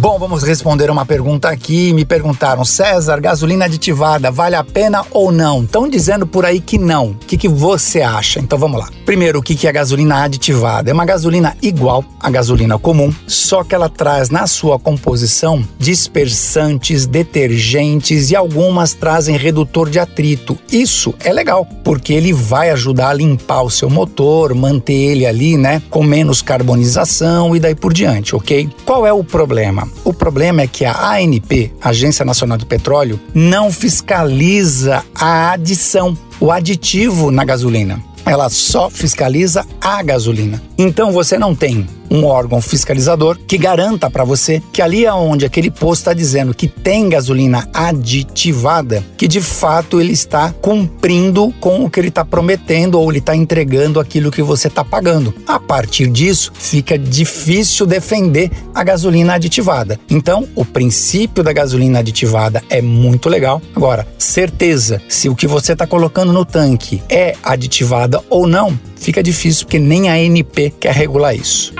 Bom, vamos responder uma pergunta aqui. Me perguntaram, César, gasolina aditivada vale a pena ou não? Estão dizendo por aí que não. O que, que você acha? Então vamos lá. Primeiro, o que, que é gasolina aditivada? É uma gasolina igual à gasolina comum, só que ela traz na sua composição dispersantes, detergentes e algumas trazem redutor de atrito. Isso é legal, porque ele vai ajudar a limpar o seu motor, manter ele ali, né, com menos carbonização e daí por diante, ok? Qual é o problema? O problema é que a ANP, Agência Nacional do Petróleo, não fiscaliza a adição, o aditivo na gasolina. Ela só fiscaliza a gasolina. Então você não tem um órgão fiscalizador que garanta para você que ali aonde aquele posto está dizendo que tem gasolina aditivada, que de fato ele está cumprindo com o que ele está prometendo ou ele está entregando aquilo que você está pagando. A partir disso, fica difícil defender a gasolina aditivada. Então, o princípio da gasolina aditivada é muito legal. Agora, certeza se o que você está colocando no tanque é aditivada ou não, fica difícil porque nem a ANP quer regular isso.